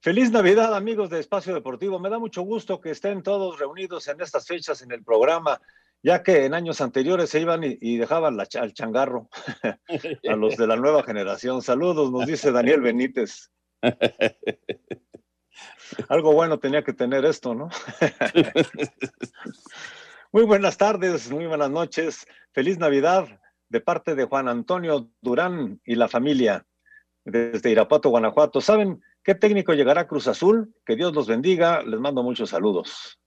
Feliz Navidad, amigos de Espacio Deportivo. Me da mucho gusto que estén todos reunidos en estas fechas en el programa, ya que en años anteriores se iban y, y dejaban la, al changarro a los de la nueva generación. Saludos, nos dice Daniel Benítez. Algo bueno tenía que tener esto, ¿no? Muy buenas tardes, muy buenas noches. Feliz Navidad de parte de Juan Antonio Durán y la familia desde Irapuato, Guanajuato. ¿Saben qué técnico llegará a Cruz Azul? Que Dios los bendiga. Les mando muchos saludos.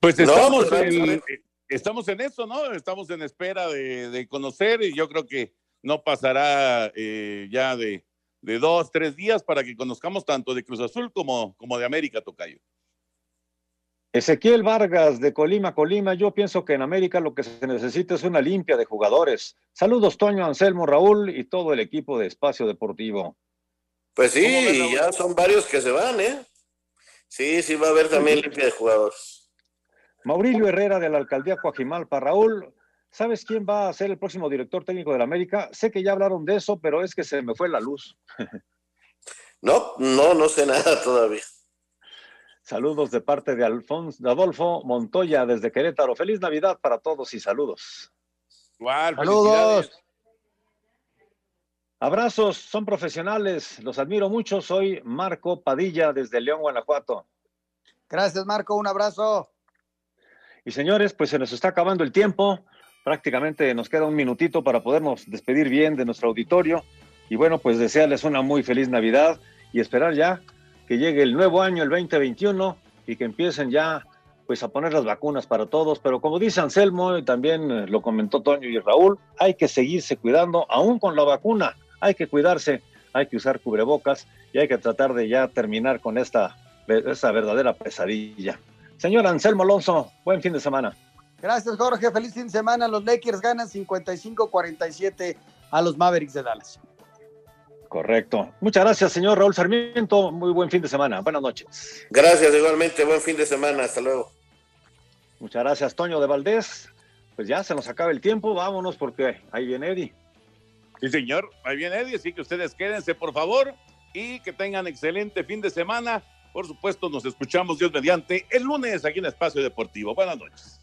Pues estamos, no, en, estamos en eso, ¿no? Estamos en espera de, de, conocer y yo creo que no pasará eh, ya de, de, dos, tres días para que conozcamos tanto de Cruz Azul como, como de América, Tocayo. Ezequiel Vargas de Colima, Colima, yo pienso que en América lo que se necesita es una limpia de jugadores. Saludos, Toño, Anselmo, Raúl y todo el equipo de Espacio Deportivo. Pues sí, ya son varios que se van, ¿eh? Sí, sí va a haber también limpia de jugadores. Maurilio Herrera de la Alcaldía Coajimalpa, Raúl, ¿sabes quién va a ser el próximo director técnico de la América? Sé que ya hablaron de eso, pero es que se me fue la luz. no, no, no sé nada todavía. Saludos de parte de, Alfonso, de Adolfo Montoya desde Querétaro. Feliz Navidad para todos y saludos. Igual, saludos. Abrazos, son profesionales, los admiro mucho. Soy Marco Padilla desde León, Guanajuato. Gracias, Marco, un abrazo. Y señores, pues se nos está acabando el tiempo. prácticamente nos queda un minutito para podernos despedir bien de nuestro auditorio y bueno, pues desearles una muy feliz Navidad y esperar ya que llegue el nuevo año, el 2021, y que empiecen ya pues a poner las vacunas para todos, pero como dice Anselmo y también eh, lo comentó Toño y Raúl, hay que seguirse cuidando, aún con la vacuna, hay que cuidarse, hay que usar cubrebocas y hay que tratar de ya terminar con esta, esta verdadera pesadilla. Señor Anselmo Alonso, buen fin de semana. Gracias, Jorge. Feliz fin de semana. Los Lakers ganan 55-47 a los Mavericks de Dallas. Correcto. Muchas gracias, señor Raúl Sarmiento. Muy buen fin de semana. Buenas noches. Gracias, igualmente. Buen fin de semana. Hasta luego. Muchas gracias, Toño de Valdés. Pues ya se nos acaba el tiempo. Vámonos porque ahí viene Eddie. Sí, señor. Ahí viene Eddie. Así que ustedes quédense, por favor, y que tengan excelente fin de semana. Por supuesto, nos escuchamos Dios mediante el lunes aquí en Espacio Deportivo. Buenas noches.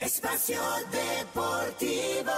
Espacio Deportivo.